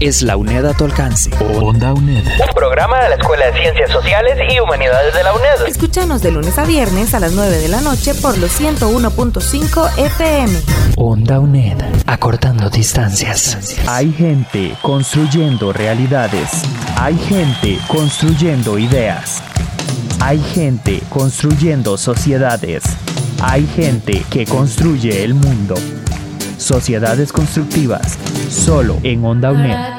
es la UNED a tu alcance. Onda UNED. Un programa de la Escuela de Ciencias Sociales y Humanidades de la UNED. Escúchanos de lunes a viernes a las 9 de la noche por los 101.5 FM. Onda UNED. Acortando distancias. Hay gente construyendo realidades. Hay gente construyendo ideas. Hay gente construyendo sociedades. Hay gente que construye el mundo. Sociedades constructivas, solo en Onda UNED.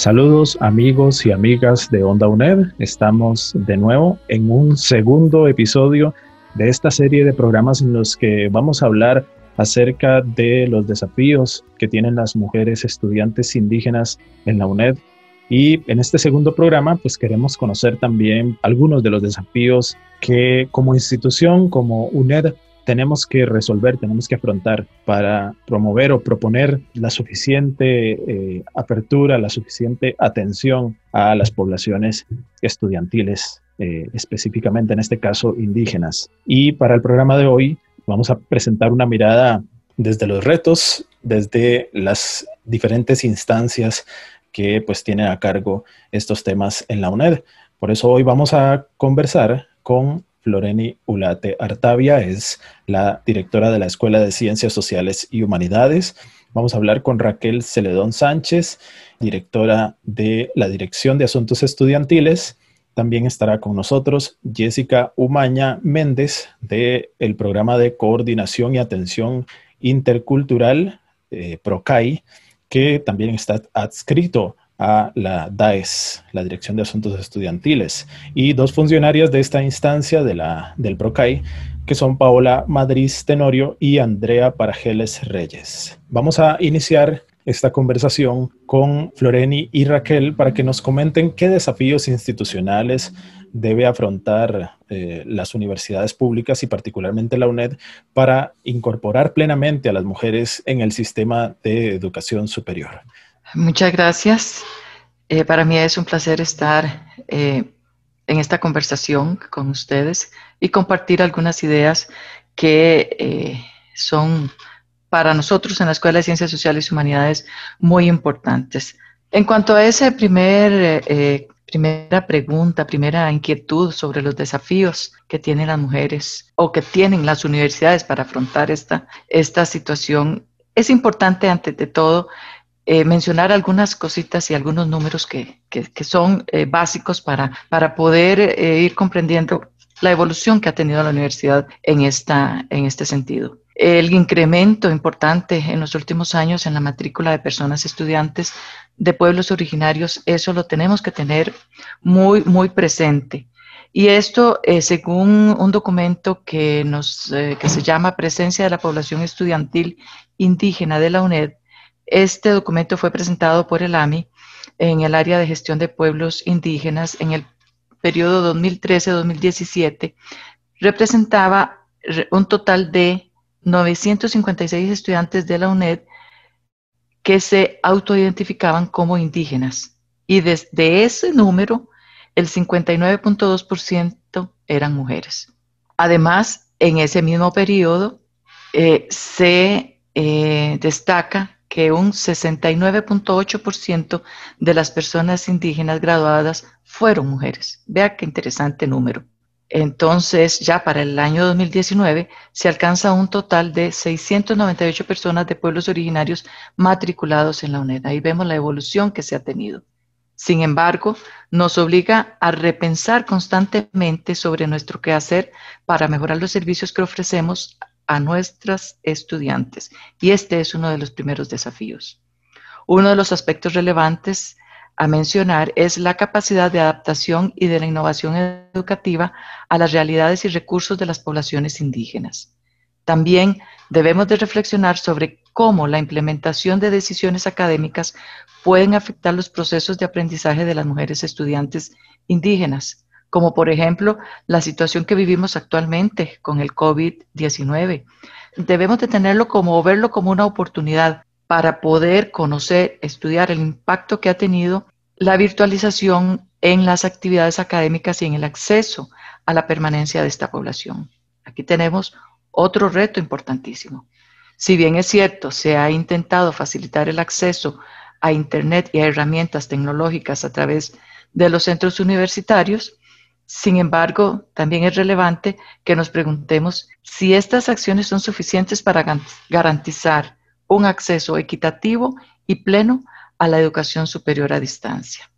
Saludos amigos y amigas de Onda UNED. Estamos de nuevo en un segundo episodio de esta serie de programas en los que vamos a hablar acerca de los desafíos que tienen las mujeres estudiantes indígenas en la UNED. Y en este segundo programa, pues queremos conocer también algunos de los desafíos que como institución, como UNED, tenemos que resolver, tenemos que afrontar para promover o proponer la suficiente eh, apertura, la suficiente atención a las poblaciones estudiantiles, eh, específicamente en este caso indígenas. Y para el programa de hoy vamos a presentar una mirada desde los retos, desde las diferentes instancias que pues tienen a cargo estos temas en la UNED. Por eso hoy vamos a conversar con Floreni Ulate Artavia es la directora de la Escuela de Ciencias Sociales y Humanidades. Vamos a hablar con Raquel Celedón Sánchez, directora de la Dirección de Asuntos Estudiantiles. También estará con nosotros Jessica Umaña Méndez del el programa de coordinación y atención intercultural eh, PROCAI, que también está adscrito a la DAES, la Dirección de Asuntos Estudiantiles, y dos funcionarias de esta instancia de la, del PROCAI, que son Paola Madrid Tenorio y Andrea Parajeles Reyes. Vamos a iniciar esta conversación con Floreni y Raquel para que nos comenten qué desafíos institucionales debe afrontar eh, las universidades públicas y particularmente la UNED para incorporar plenamente a las mujeres en el sistema de educación superior. Muchas gracias. Eh, para mí es un placer estar eh, en esta conversación con ustedes y compartir algunas ideas que eh, son para nosotros en la Escuela de Ciencias Sociales y Humanidades muy importantes. En cuanto a esa primer, primera pregunta, primera inquietud sobre los desafíos que tienen las mujeres o que tienen las universidades para afrontar esta, esta situación, es importante ante todo eh, mencionar algunas cositas y algunos números que, son eh, básicos para, para poder eh, ir comprendiendo la evolución que ha tenido la universidad en, esta, en este sentido. El incremento importante en los últimos años en la matrícula de personas estudiantes de pueblos originarios, eso lo tenemos que tener muy, muy presente. Y esto, según un documento que, nos, que se llama Presencia de la Población Estudiantil Indígena de la UNED, este documento fue presentado por el AMI en el área de gestión de pueblos indígenas en el periodo 2013-2017. Representaba un total de 956 estudiantes de la UNED que se autoidentificaban como indígenas. Y desde ese número, el 59.2% eran mujeres. Además, en ese mismo periodo eh, se eh, destaca que un 69.8% de las personas indígenas graduadas fueron mujeres. Vea qué interesante número. Entonces, ya para el año 2019 se alcanza un total de 698 personas de pueblos originarios matriculados en la UNED. Ahí vemos la evolución que se ha tenido. Sin embargo, nos obliga a repensar constantemente sobre nuestro quehacer para mejorar los servicios que ofrecemos a nuestras estudiantes. Y este es uno de los primeros desafíos. Uno de los aspectos relevantes a mencionar es la capacidad de adaptación y de la innovación educativa a las realidades y recursos de las poblaciones indígenas. También debemos de reflexionar sobre cómo la implementación de decisiones académicas pueden afectar los procesos de aprendizaje de las mujeres estudiantes indígenas, como por ejemplo la situación que vivimos actualmente con el COVID-19. Debemos de tenerlo como verlo como una oportunidad para poder conocer, estudiar el impacto que ha tenido la virtualización en las actividades académicas y en el acceso a la permanencia de esta población. Aquí tenemos otro reto importantísimo. Si bien es cierto, se ha intentado facilitar el acceso a Internet y a herramientas tecnológicas a través de los centros universitarios, sin embargo, también es relevante que nos preguntemos si estas acciones son suficientes para garantizar un acceso equitativo y pleno a la educación superior a distancia.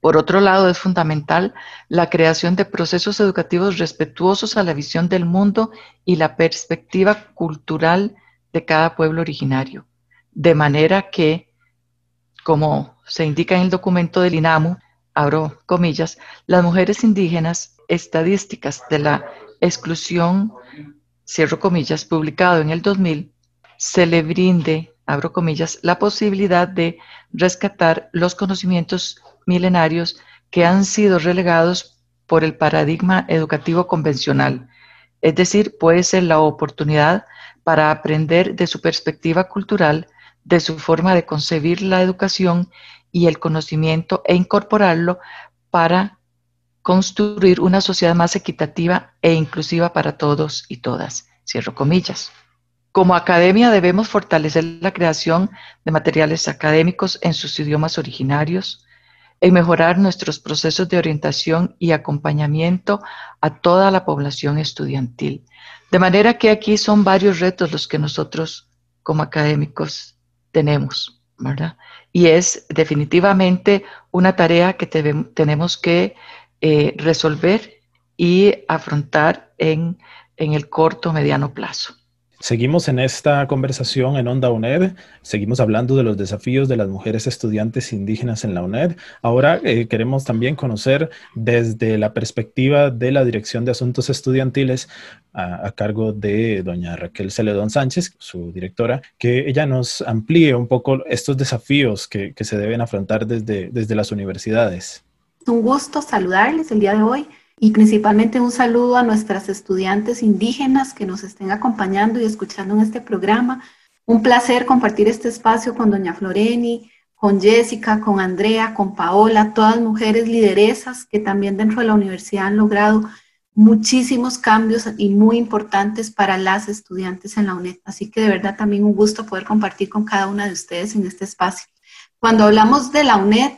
Por otro lado, es fundamental la creación de procesos educativos respetuosos a la visión del mundo y la perspectiva cultural de cada pueblo originario, de manera que, como se indica en el documento del INAMU, abro comillas, las mujeres indígenas estadísticas de la exclusión, cierro comillas, publicado en el 2000, se le brinde, abro comillas, la posibilidad de rescatar los conocimientos milenarios que han sido relegados por el paradigma educativo convencional. Es decir, puede ser la oportunidad para aprender de su perspectiva cultural, de su forma de concebir la educación y el conocimiento e incorporarlo para construir una sociedad más equitativa e inclusiva para todos y todas. Cierro comillas. Como academia debemos fortalecer la creación de materiales académicos en sus idiomas originarios, en mejorar nuestros procesos de orientación y acompañamiento a toda la población estudiantil. De manera que aquí son varios retos los que nosotros como académicos tenemos, ¿verdad? Y es definitivamente una tarea que tenemos que eh, resolver y afrontar en, en el corto mediano plazo. Seguimos en esta conversación en Onda UNED, seguimos hablando de los desafíos de las mujeres estudiantes indígenas en la UNED. Ahora eh, queremos también conocer desde la perspectiva de la Dirección de Asuntos Estudiantiles a, cargo de doña Raquel Celedón Sánchez, su directora, que ella nos amplíe un poco estos desafíos que, que se deben afrontar desde, desde las universidades. Un gusto saludarles el día de hoy y principalmente un saludo a nuestras estudiantes indígenas que nos estén acompañando y escuchando en este programa. Un placer compartir este espacio con doña Floreni, con Jessica, con Andrea, con Paola, todas mujeres lideresas que también dentro de la universidad han logrado muchísimos cambios y muy importantes para las estudiantes en la UNED. Así que de verdad también un gusto poder compartir con cada una de ustedes en este espacio. Cuando hablamos de la UNED,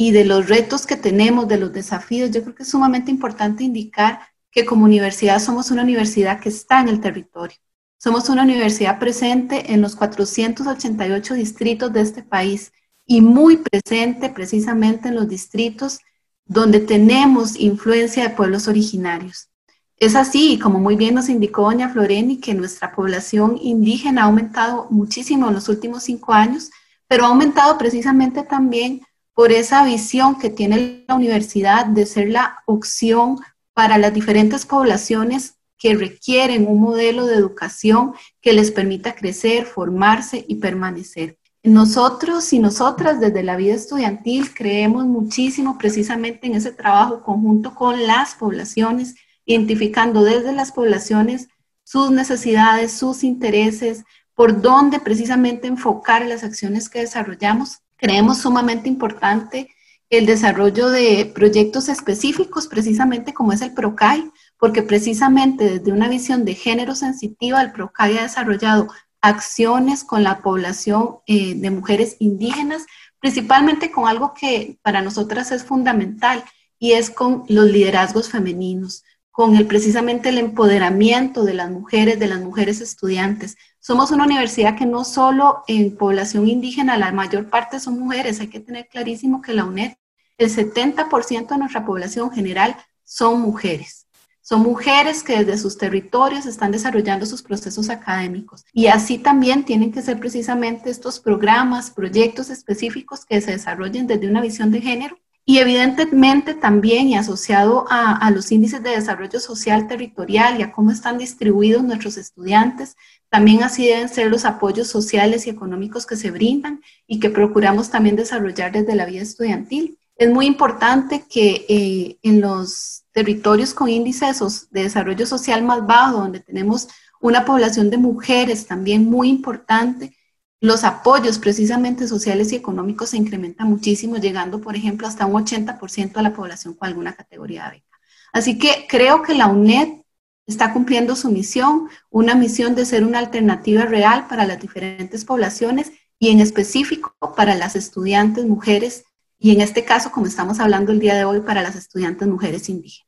y de los retos que tenemos, de los desafíos, yo creo que es sumamente importante indicar que como universidad somos una universidad que está en el territorio. Somos una universidad presente en los 488 distritos de este país y muy presente precisamente en los distritos donde tenemos influencia de pueblos originarios. Es así, como muy bien nos indicó doña Floreni, que nuestra población indígena ha aumentado muchísimo en los últimos cinco años, pero ha aumentado precisamente también por esa visión que tiene la universidad de ser la opción para las diferentes poblaciones que requieren un modelo de educación que les permita crecer, formarse y permanecer. Nosotros y nosotras desde la vida estudiantil creemos muchísimo precisamente en ese trabajo conjunto con las poblaciones, identificando desde las poblaciones sus necesidades, sus intereses, por dónde precisamente enfocar las acciones que desarrollamos Creemos sumamente importante el desarrollo de proyectos específicos, precisamente como es el PROCAI, porque precisamente desde una visión de género sensitiva, el PROCAI ha desarrollado acciones con la población eh, de mujeres indígenas, principalmente con algo que para nosotras es fundamental y es con los liderazgos femeninos, con el precisamente el empoderamiento de las mujeres, de las mujeres estudiantes, somos una universidad que no solo en población indígena, la mayor parte son mujeres, hay que tener clarísimo que la UNED, el 70% de nuestra población general son mujeres. son mujeres que desde sus territorios están desarrollando sus procesos académicos. Y así también tienen que ser precisamente estos programas, proyectos específicos que se desarrollen desde una visión de género. Y evidentemente también y asociado a, los índices de desarrollo social territorial y a cómo están distribuidos nuestros estudiantes, también así deben ser los apoyos sociales y económicos que se brindan y que procuramos también desarrollar desde la vida estudiantil. Es muy importante que eh, en los territorios con índices de desarrollo social más bajo, donde tenemos una población de mujeres también muy importante, los apoyos precisamente sociales y económicos se incrementan muchísimo, llegando, por ejemplo, hasta un 80% a la población con alguna categoría de beca. Así que creo que la UNED está cumpliendo su misión, una misión de ser una alternativa real para las diferentes poblaciones y en específico para las estudiantes mujeres y en este caso, como estamos hablando el día de hoy, para las estudiantes mujeres indígenas.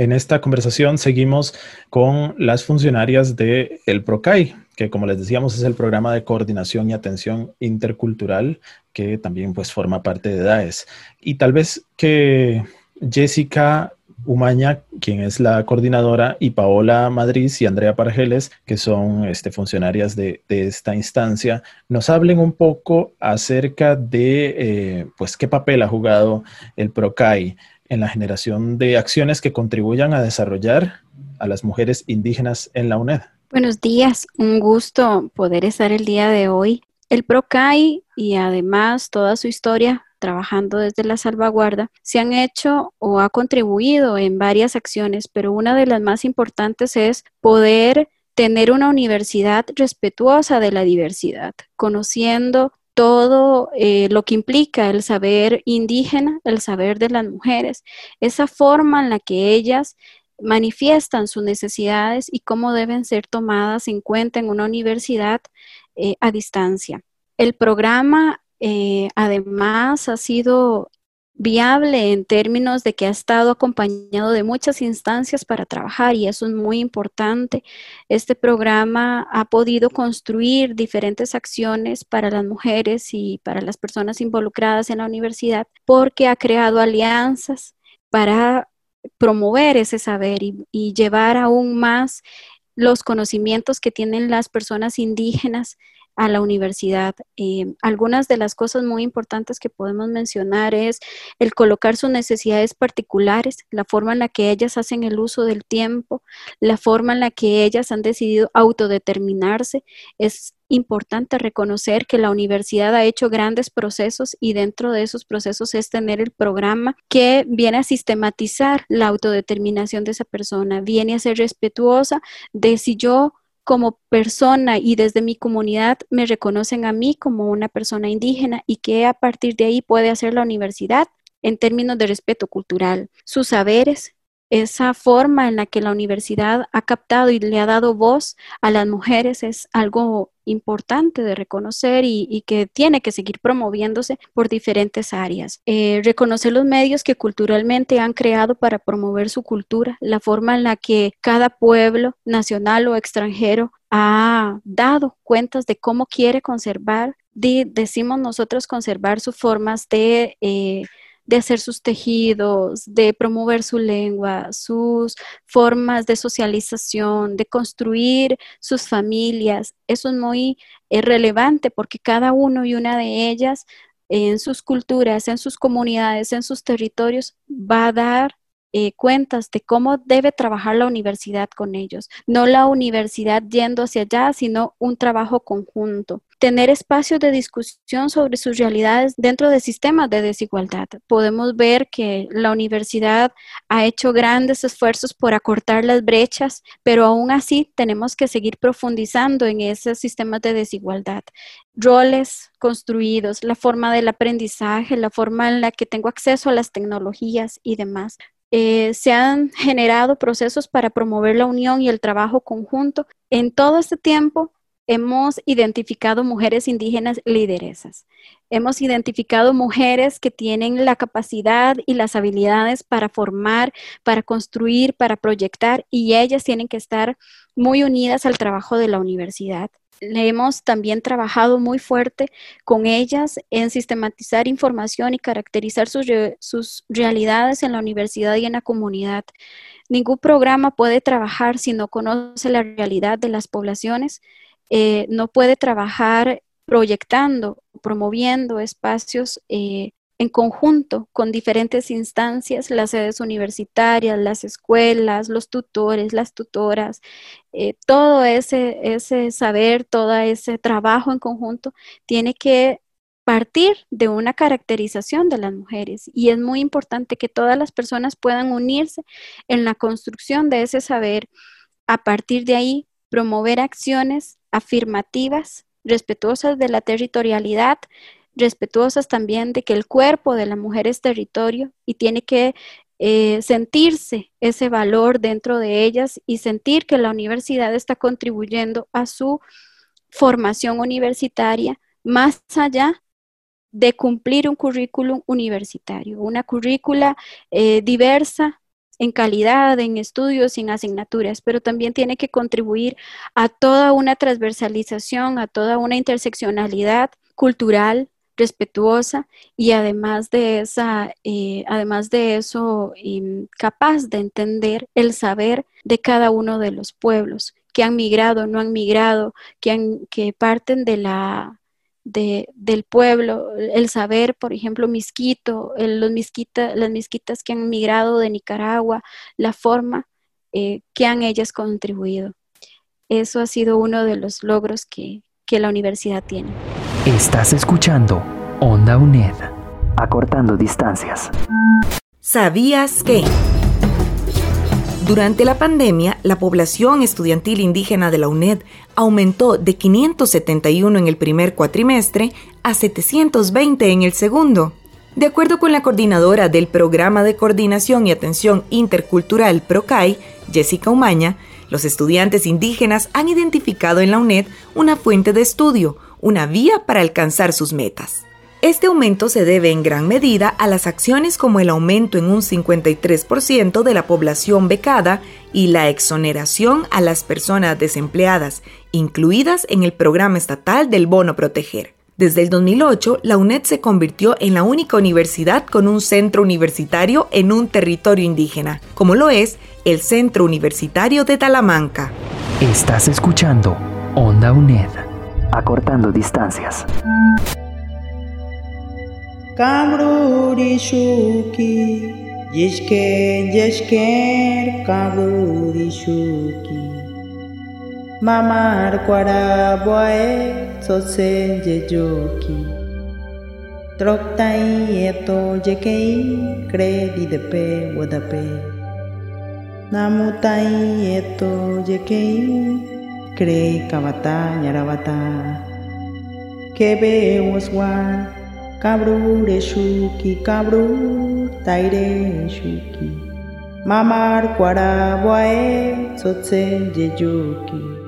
En esta conversación seguimos con las funcionarias del el PROCAI, que como les decíamos es el programa de coordinación y atención intercultural que también pues forma parte de DAES. Y tal vez que Jessica Umaña, quien es la coordinadora, y Paola Madrid y Andrea Pargeles, que son este, funcionarias de, esta instancia, nos hablen un poco acerca de eh, pues, qué papel ha jugado el PROCAI en la generación de acciones que contribuyan a desarrollar a las mujeres indígenas en la UNED. Buenos días, un gusto poder estar el día de hoy. El PROCAI y además toda su historia trabajando desde la salvaguarda, se han hecho o ha contribuido en varias acciones, pero una de las más importantes es poder tener una universidad respetuosa de la diversidad, conociendo todo eh, lo que implica el saber indígena, el saber de las mujeres, esa forma en la que ellas manifiestan sus necesidades y cómo deben ser tomadas en cuenta en una universidad eh, a distancia. El programa eh, además ha sido viable en términos de que ha estado acompañado de muchas instancias para trabajar y eso es muy importante. Este programa ha podido construir diferentes acciones para las mujeres y para las personas involucradas en la universidad porque ha creado alianzas para promover ese saber y, y llevar aún más los conocimientos que tienen las personas indígenas a la universidad. Eh, algunas de las cosas muy importantes que podemos mencionar es el colocar sus necesidades particulares, la forma en la que ellas hacen el uso del tiempo, la forma en la que ellas han decidido autodeterminarse. Es importante reconocer que la universidad ha hecho grandes procesos y dentro de esos procesos es tener el programa que viene a sistematizar la autodeterminación de esa persona, viene a ser respetuosa de si yo como persona y desde mi comunidad me reconocen a mí como una persona indígena y que a partir de ahí puede hacer la universidad en términos de respeto cultural. Sus saberes, esa forma en la que la universidad ha captado y le ha dado voz a las mujeres es algo importante de reconocer y, que tiene que seguir promoviéndose por diferentes áreas. Eh, reconocer los medios que culturalmente han creado para promover su cultura, la forma en la que cada pueblo nacional o extranjero ha dado cuentas de cómo quiere conservar, decimos nosotros conservar sus formas de... Eh, de hacer sus tejidos, de promover su lengua, sus formas de socialización, de construir sus familias. Eso es muy eh, relevante porque cada uno y una de ellas en sus culturas, en sus comunidades, en sus territorios, va a dar eh, cuentas de cómo debe trabajar la universidad con ellos. No la universidad yendo hacia allá, sino un trabajo conjunto. Tener espacios de discusión sobre sus realidades dentro de sistemas de desigualdad. Podemos ver que la universidad ha hecho grandes esfuerzos por acortar las brechas, pero aún así tenemos que seguir profundizando en esos sistemas de desigualdad. Roles construidos, la forma del aprendizaje, la forma en la que tengo acceso a las tecnologías y demás. Eh, se han generado procesos para promover la unión y el trabajo conjunto. En todo este tiempo hemos identificado mujeres indígenas lideresas. Hemos identificado mujeres que tienen la capacidad y las habilidades para formar, para construir, para proyectar y ellas tienen que estar muy unidas al trabajo de la universidad. Le hemos también trabajado muy fuerte con ellas en sistematizar información y caracterizar sus, sus realidades en la universidad y en la comunidad. Ningún programa puede trabajar si no conoce la realidad de las poblaciones, eh, no puede trabajar proyectando, promoviendo espacios eh, en conjunto con diferentes instancias, las sedes universitarias, las escuelas, los tutores, las tutoras, eh, todo ese, ese saber, todo ese trabajo en conjunto tiene que partir de una caracterización de las mujeres y es muy importante que todas las personas puedan unirse en la construcción de ese saber. A partir de ahí, promover acciones afirmativas, respetuosas de la territorialidad, respetuosas también de que el cuerpo de la mujer es territorio y tiene que eh, sentirse ese valor dentro de ellas y sentir que la universidad está contribuyendo a su formación universitaria más allá de cumplir un currículum universitario, una currícula eh, diversa en calidad, en estudios, en asignaturas, pero también tiene que contribuir a toda una transversalización, a toda una interseccionalidad cultural, respetuosa y además de esa, eh, además de eso, capaz de entender el saber de cada uno de los pueblos que han migrado, no han migrado, que, han, que parten de la del pueblo, el saber, por ejemplo, misquito, los misquita, las misquitas que han migrado de Nicaragua, la forma eh, que han ellas contribuido. Eso ha sido uno de los logros que, que la universidad tiene. Estás escuchando Onda UNED, acortando distancias. ¿Sabías que? Durante la pandemia, la población estudiantil indígena de la UNED aumentó de 571 en el primer cuatrimestre a 720 en el segundo. De acuerdo con la coordinadora del Programa de Coordinación y Atención Intercultural PROCAI, Jessica Umaña, los estudiantes indígenas han identificado en la UNED una fuente de estudio, una vía para alcanzar sus metas. Este aumento se debe en gran medida a las acciones como el aumento en un 53% de la población becada y la exoneración a las personas desempleadas, incluidas en el programa estatal del Bono Proteger. Desde el 2008, la UNED se convirtió en la única universidad con un centro universitario en un territorio indígena, como lo es el Centro Universitario de Talamanca. Estás escuchando Onda UNED, acortando distancias. Kabruri shuki Yishken yeshken Kabruri shuki. Mamar kwaraboe Sosen yeyoki Troktai eto yekei Kredi de pe wadape Namutai eto yekei Krei Kabata Yarabata. Kebe Oswar Kabru Reshuki Kabru Taire Shuki. Mamar Kwara Boe Sotse Jejuki.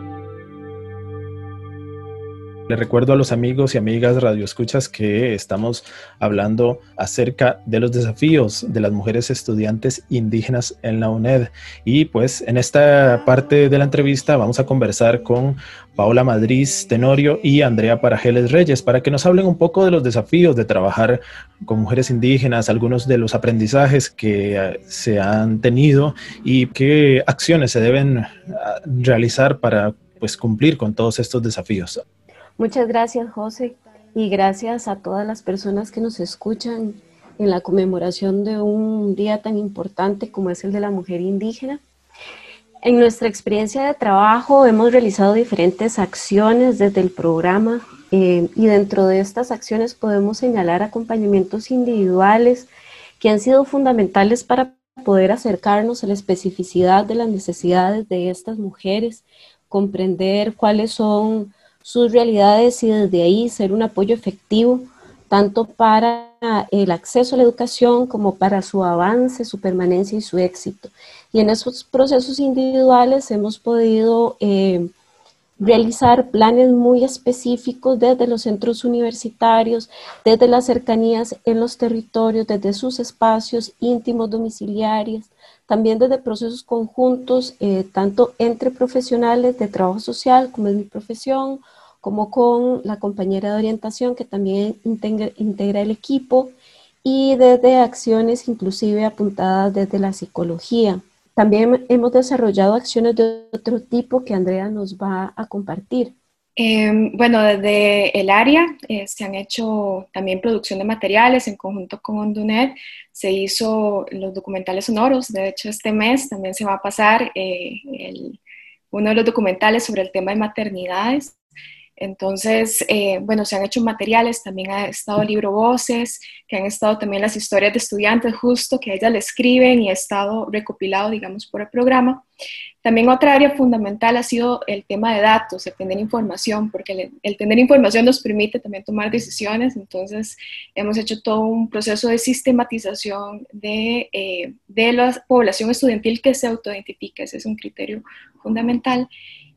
Le recuerdo a los amigos y amigas radioescuchas que estamos hablando acerca de los desafíos de las mujeres estudiantes indígenas en la UNED. Y pues en esta parte de la entrevista vamos a conversar con Paola Madrid Tenorio y Andrea Parajeles Reyes para que nos hablen un poco de los desafíos de trabajar con mujeres indígenas, algunos de los aprendizajes que eh, se han tenido y qué acciones se deben ah, realizar para pues cumplir con todos estos desafíos. Muchas gracias, José, y gracias a todas las personas que nos escuchan en la conmemoración de un día tan importante como es el de la mujer indígena. En nuestra experiencia de trabajo hemos realizado diferentes acciones desde el programa eh, y dentro de estas acciones podemos señalar acompañamientos individuales que han sido fundamentales para poder acercarnos a la especificidad de las necesidades de estas mujeres, comprender cuáles son sus realidades y desde ahí ser un apoyo efectivo tanto para el acceso a la educación como para su avance, su permanencia y su éxito. Y en esos procesos individuales hemos podido eh, realizar planes muy específicos desde los centros universitarios, desde las cercanías en los territorios, desde sus espacios íntimos domiciliarios, también desde procesos conjuntos, eh, tanto entre profesionales de trabajo social, como es mi profesión, como con la compañera de orientación que también integra, el equipo y desde acciones inclusive apuntadas desde la psicología. También hemos desarrollado acciones de otro tipo que Andrea nos va a compartir. Em, bueno, desde el área eh, se han hecho también producción de materiales en conjunto con Ondunet. Se hizo los documentales sonoros. De hecho, este mes también se va a pasar eh, uno de los documentales sobre el tema de maternidades. Entonces, eh, bueno, se han hecho materiales, también ha estado libro Voces, que han estado también las historias de estudiantes justo que ellas le escriben y ha estado recopilado, digamos, por el programa. También otra área fundamental ha sido el tema de datos, el tener información, porque el, tener información nos permite también tomar decisiones, entonces hemos hecho todo un proceso de sistematización de, eh, de la población estudiantil que se autoidentifica, ese es un criterio fundamental.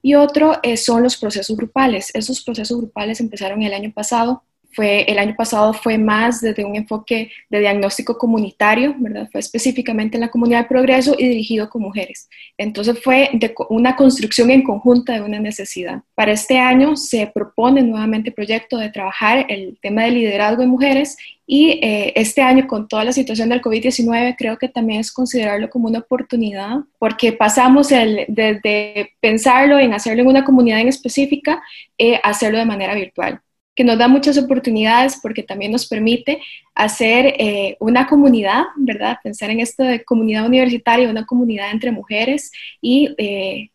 Y otro eh, son los procesos grupales. Esos procesos grupales empezaron el año pasado. Fue, el año pasado fue más desde un enfoque de diagnóstico comunitario, ¿verdad? Fue específicamente en la comunidad de progreso y dirigido con mujeres. Entonces fue una construcción en conjunta de una necesidad. Para este año se propone nuevamente el proyecto de trabajar el tema de liderazgo de mujeres y eh, este año, con toda la situación del COVID-19, creo que también es considerarlo como una oportunidad, porque pasamos el, desde pensarlo en hacerlo en una comunidad en específica, eh, hacerlo de manera virtual que nos da muchas oportunidades porque también nos permite hacer eh, una comunidad, ¿verdad? Pensar en esto de comunidad universitaria, una comunidad entre mujeres y,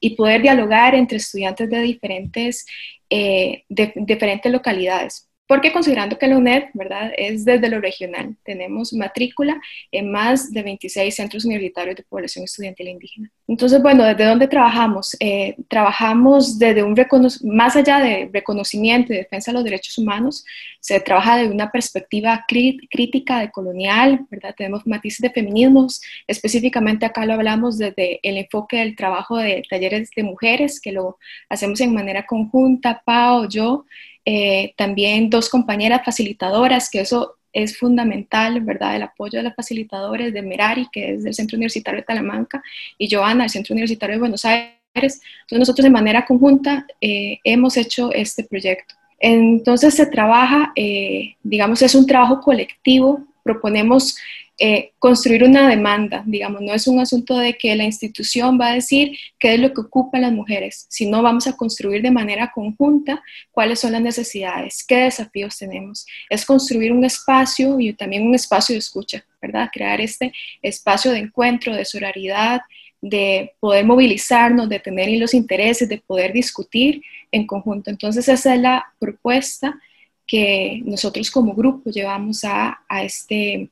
y poder dialogar entre estudiantes de diferentes, de, diferentes localidades porque considerando que la UNED, ¿verdad?, es desde lo regional, tenemos matrícula en más de 26 centros universitarios de población estudiantil indígena. Entonces, bueno, ¿desde dónde trabajamos? Eh, trabajamos desde un más allá de reconocimiento y defensa de los derechos humanos, se trabaja desde una perspectiva crítica de colonial, ¿verdad? Tenemos matices de feminismos, específicamente acá lo hablamos desde el enfoque del trabajo de talleres de mujeres, que lo hacemos en manera conjunta, Pao, yo, eh, también dos compañeras facilitadoras, que eso es fundamental, ¿verdad? El apoyo de las facilitadores de Merari, que es del Centro Universitario de Talamanca, y Joana, del Centro Universitario de Buenos Aires. Entonces nosotros de manera conjunta eh, hemos hecho este proyecto. Entonces se trabaja, eh, digamos, es un trabajo colectivo, proponemos eh, construir una demanda, digamos, no es un asunto de que la institución va a decir qué es lo que ocupan las mujeres, sino vamos a construir de manera conjunta cuáles son las necesidades, qué desafíos tenemos. Es construir un espacio y también un espacio de escucha, ¿verdad? Crear este espacio de encuentro, de sororidad, de poder movilizarnos, de tener los intereses, de poder discutir en conjunto. Entonces esa es la propuesta que nosotros como grupo llevamos a, a este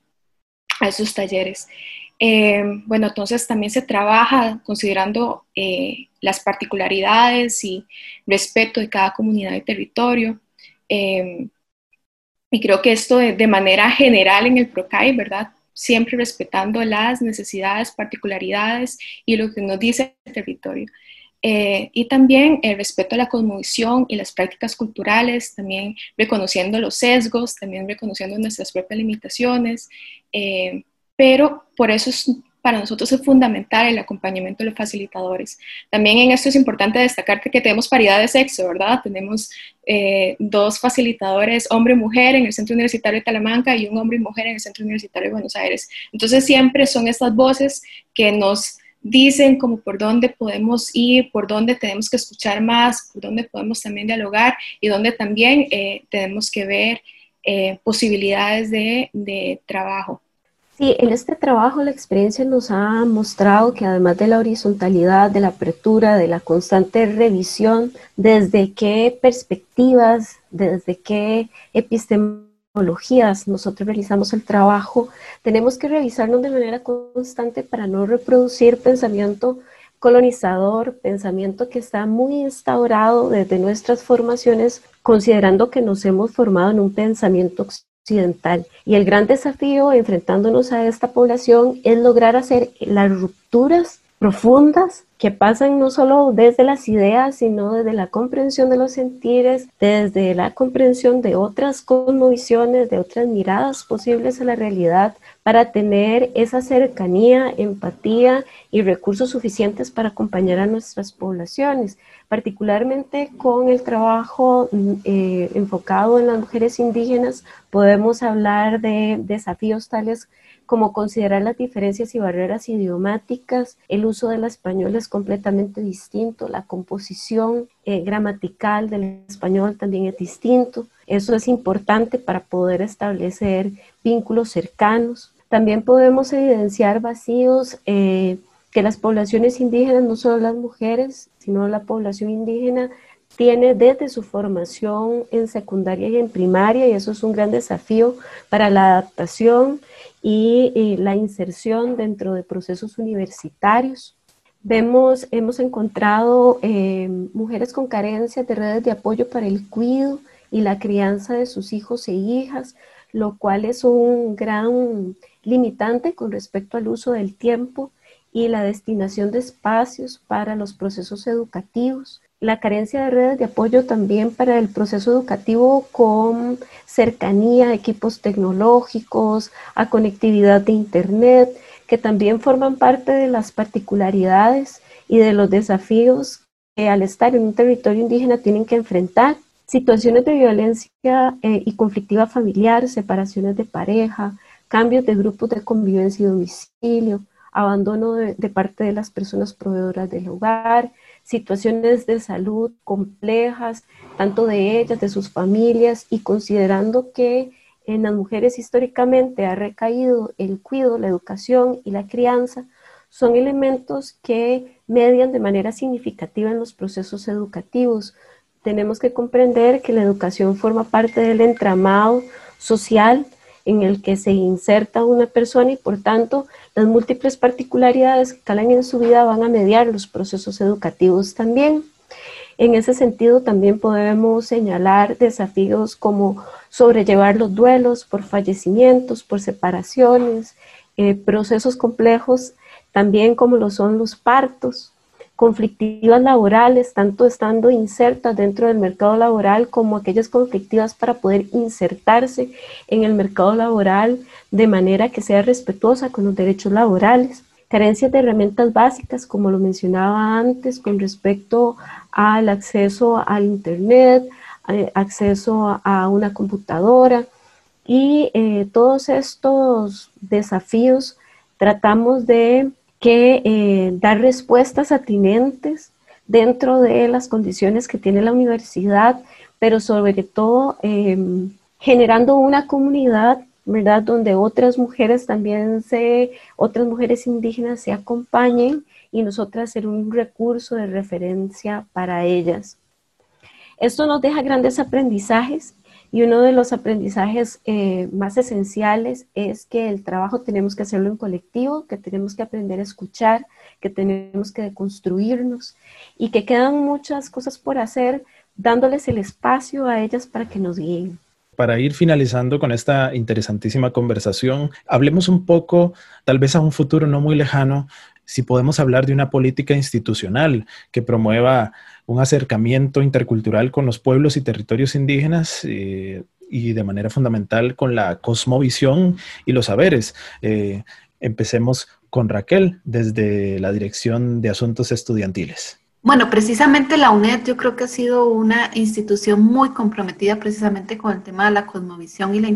a esos talleres. Eh, bueno, entonces también se trabaja considerando eh, las particularidades y respeto de cada comunidad y territorio. Eh, y creo que esto de, manera general en el PROCAI, ¿verdad? Siempre respetando las necesidades, particularidades y lo que nos dice el territorio. Y también el respeto a la cosmovisión y las prácticas culturales, también reconociendo los sesgos, también reconociendo nuestras propias limitaciones, eh, pero por eso es, para nosotros es fundamental el acompañamiento de los facilitadores. También en esto es importante destacar que, tenemos paridad de sexo, ¿verdad? Tenemos eh, dos facilitadores, hombre y mujer, en el Centro Universitario de Talamanca y un hombre y mujer en el Centro Universitario de Buenos Aires. Entonces siempre son estas voces que nos dicen como por dónde podemos ir, por dónde tenemos que escuchar más, por dónde podemos también dialogar y dónde también eh, tenemos que ver posibilidades de, trabajo. Sí, en este trabajo la experiencia nos ha mostrado que además de la horizontalidad, de la apertura, de la constante revisión, desde qué perspectivas, desde qué epistemologías nosotros realizamos el trabajo, tenemos que revisarnos de manera constante para no reproducir pensamiento colonizador, pensamiento que está muy instaurado desde nuestras formaciones, considerando que nos hemos formado en un pensamiento y el gran desafío enfrentándonos a esta población es lograr hacer las rupturas profundas que pasan no solo desde las ideas, sino desde la comprensión de los sentires, desde la comprensión de otras cosmovisiones, de otras miradas posibles a la realidad, para tener esa cercanía, empatía y recursos suficientes para acompañar a nuestras poblaciones, particularmente con el trabajo mm, eh, enfocado en las mujeres indígenas, podemos hablar de desafíos tales como considerar las diferencias y barreras idiomáticas, el uso del español es completamente distinto, la composición eh, gramatical del español también es distinto. Eso es importante para poder establecer vínculos cercanos. También podemos evidenciar vacíos eh, que las poblaciones indígenas, no solo las mujeres, sino la población indígena, tiene desde su formación en secundaria y en primaria, y eso es un gran desafío para la adaptación y, la inserción dentro de procesos universitarios. Vemos, hemos encontrado eh, mujeres con carencias de redes de apoyo para el cuidado y la crianza de sus hijos e hijas, lo cual es un gran limitante con respecto al uso del tiempo y la destinación de espacios para los procesos educativos la carencia de redes de apoyo también para el proceso educativo con cercanía a equipos tecnológicos, a conectividad de Internet, que también forman parte de las particularidades y de los desafíos que al estar en un territorio indígena tienen que enfrentar. Situaciones de violencia eh, y conflictiva familiar, separaciones de pareja, cambios de grupos de convivencia y domicilio, abandono de parte de las personas proveedoras del hogar, situaciones de salud complejas, tanto de ellas, de sus familias, y considerando que en las mujeres históricamente ha recaído el cuidado, la educación y la crianza, son elementos que median de manera significativa en los procesos educativos. Tenemos que comprender que la educación forma parte del entramado social en el que se inserta una persona y por tanto las múltiples particularidades que calan en su vida van a mediar los procesos educativos también. En ese sentido también podemos señalar desafíos como sobrellevar los duelos por fallecimientos, por separaciones, eh, procesos complejos también como lo son los partos, conflictivas laborales, tanto estando insertas dentro del mercado laboral como aquellas conflictivas para poder insertarse en el mercado laboral de manera que sea respetuosa con los derechos laborales. Carencias de herramientas básicas, como lo mencionaba antes, con respecto al acceso al Internet, eh, acceso a una computadora y eh, todos estos desafíos tratamos de que eh, dar respuestas atinentes dentro de las condiciones que tiene la universidad, pero sobre todo em, generando una comunidad, ¿verdad? Donde otras mujeres también se, otras mujeres indígenas se acompañen y nosotras ser un recurso de referencia para ellas. Esto nos deja grandes aprendizajes y uno de los aprendizajes eh, más esenciales es que el trabajo tenemos que hacerlo en colectivo, que tenemos que aprender a escuchar, que tenemos que construirnos y que quedan muchas cosas por hacer dándoles el espacio a ellas para que nos guíen. Para ir finalizando con esta interesantísima conversación, hablemos un poco, tal vez a un futuro no muy lejano, si podemos hablar de una política institucional que promueva un acercamiento intercultural con los pueblos y territorios indígenas eh, y de manera fundamental con la cosmovisión y los saberes. Eh, empecemos con Raquel desde la Dirección de Asuntos Estudiantiles. Bueno, precisamente la UNED yo creo que ha sido una institución muy comprometida precisamente con el tema de la cosmovisión y la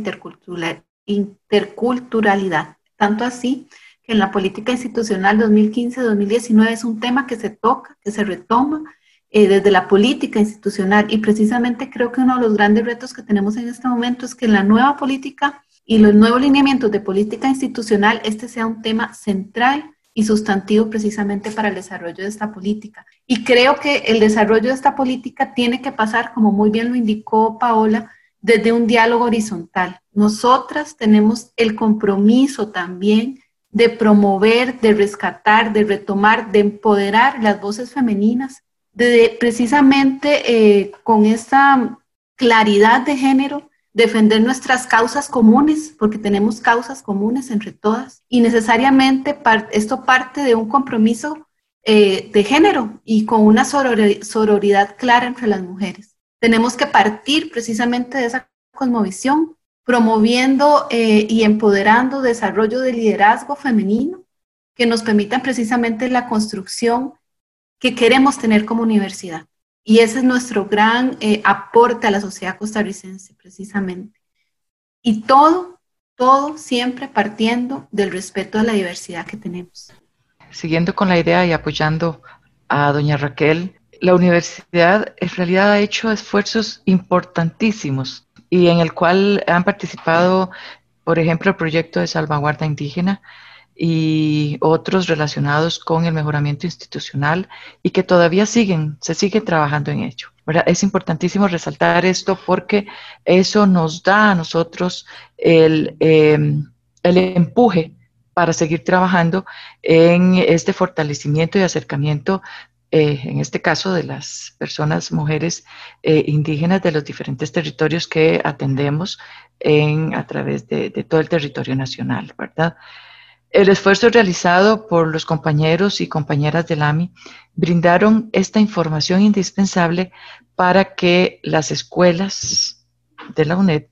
interculturalidad. Tanto así que en la política institucional 2015-2019 es un tema que se toca, que se retoma eh, desde la política institucional y precisamente creo que uno de los grandes retos que tenemos en este momento es que en la nueva política y los nuevos lineamientos de política institucional este sea un tema central y sustantivo precisamente para el desarrollo de esta política. Y creo que el desarrollo de esta política tiene que pasar, como muy bien lo indicó Paola, desde un diálogo horizontal. Nosotras tenemos el compromiso también de promover, de rescatar, de retomar, de empoderar las voces femeninas, de precisamente eh, con esta claridad de género defender nuestras causas comunes, porque tenemos causas comunes entre todas, y necesariamente esto parte de un compromiso eh, de género y con una sororidad clara entre las mujeres. Tenemos que partir precisamente de esa cosmovisión, promoviendo eh, y empoderando desarrollo de liderazgo femenino que nos permitan precisamente la construcción que queremos tener como universidad. Y ese es nuestro gran eh, aporte a la sociedad costarricense, precisamente. Y todo, todo siempre partiendo del respeto a la diversidad que tenemos siguiendo con la idea y apoyando a doña Raquel, la universidad en realidad ha hecho esfuerzos importantísimos y en el cual han participado, por ejemplo, el proyecto de salvaguarda indígena y otros relacionados con el mejoramiento institucional y que todavía siguen, se sigue trabajando en ello. Es importantísimo resaltar esto porque eso nos da a nosotros el, eh, el empuje para seguir trabajando en este fortalecimiento y acercamiento, eh, en este caso de las personas, mujeres eh, indígenas de los diferentes territorios que atendemos en, a través de, todo el territorio nacional, ¿verdad? El esfuerzo realizado por los compañeros y compañeras del AMI brindaron esta información indispensable para que las escuelas de la UNED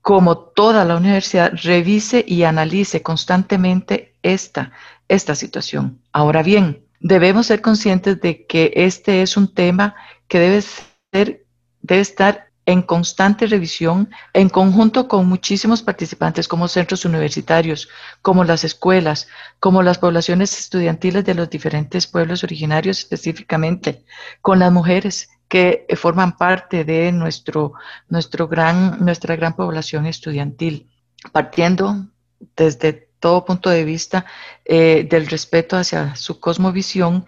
como toda la universidad, revise y analice constantemente esta, esta situación. Ahora bien, debemos ser conscientes de que este es un tema que debe, ser, debe estar en constante revisión en conjunto con muchísimos participantes como centros universitarios, como las escuelas, como las poblaciones estudiantiles de los diferentes pueblos originarios específicamente, con las mujeres que forman parte de nuestro, nuestro gran, nuestra gran población estudiantil, partiendo desde todo punto de vista eh, del respeto hacia su cosmovisión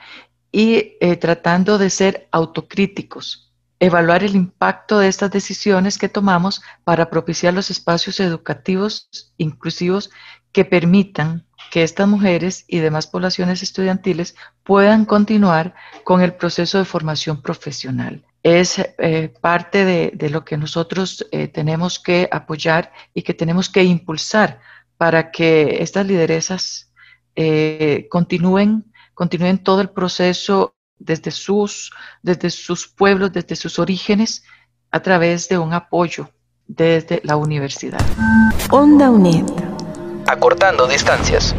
y eh, tratando de ser autocríticos, evaluar el impacto de estas decisiones que tomamos para propiciar los espacios educativos inclusivos que permitan que estas mujeres y demás poblaciones estudiantiles puedan continuar con el proceso de formación profesional. Es eh, parte de, lo que nosotros tenemos que apoyar y que tenemos que impulsar para que estas lideresas eh, continúen, continúen todo el proceso desde sus, desde sus pueblos, desde sus orígenes, a través de un apoyo desde la universidad. Onda UNED acortando distancias.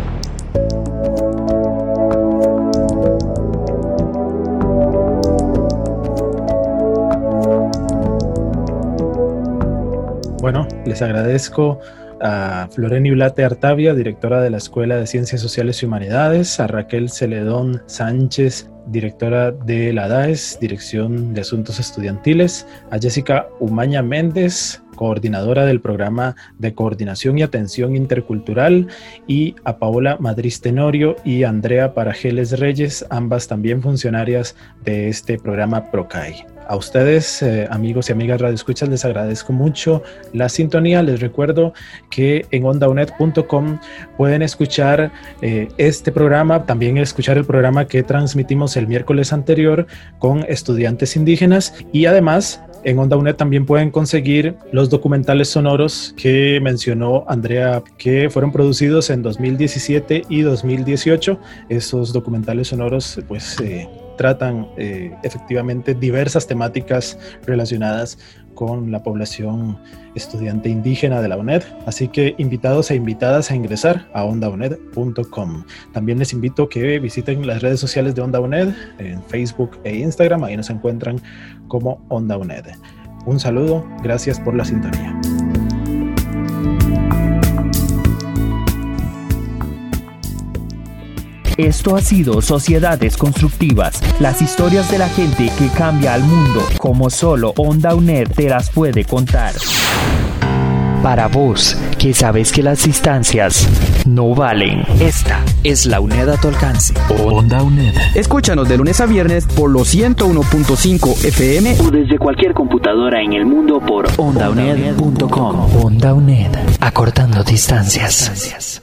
Bueno, les agradezco a Floreni Blate Artavia, directora de la Escuela de Ciencias Sociales y Humanidades, a Raquel Celedón Sánchez, directora de la DAES, Dirección de Asuntos Estudiantiles, a Jessica Umaña Méndez, coordinadora del programa de coordinación y atención intercultural, y a Paola Madrid Tenorio y Andrea Parajeles Reyes, ambas también funcionarias de este programa PROCAI. A ustedes, eh, amigos y amigas radioescuchas, les agradezco mucho la sintonía. Les recuerdo que en ondaunet.com pueden escuchar eh, este programa, también escuchar el programa que transmitimos el miércoles anterior con estudiantes indígenas y además en Onda UNED también pueden conseguir los documentales sonoros que mencionó Andrea, que fueron producidos en 2017 y 2018. Esos documentales sonoros, pues, eh, tratan eh, efectivamente diversas temáticas relacionadas con la población estudiante indígena de la UNED. Así que invitados e invitadas a ingresar a ondauned.com. También les invito que visiten las redes sociales de Onda UNED en Facebook e Instagram. Ahí nos encuentran como Onda UNED. Un saludo, gracias por la sintonía. Esto ha sido Sociedades Constructivas, las historias de la gente que cambia al mundo, como solo Onda UNED te las puede contar. Para vos, que sabes que las distancias no valen. Esta es la UNED a tu alcance. Onda UNED. Escúchanos de lunes a viernes por los 101.5 FM o desde cualquier computadora en el mundo por ondauned.com. Onda UNED, acortando distancias.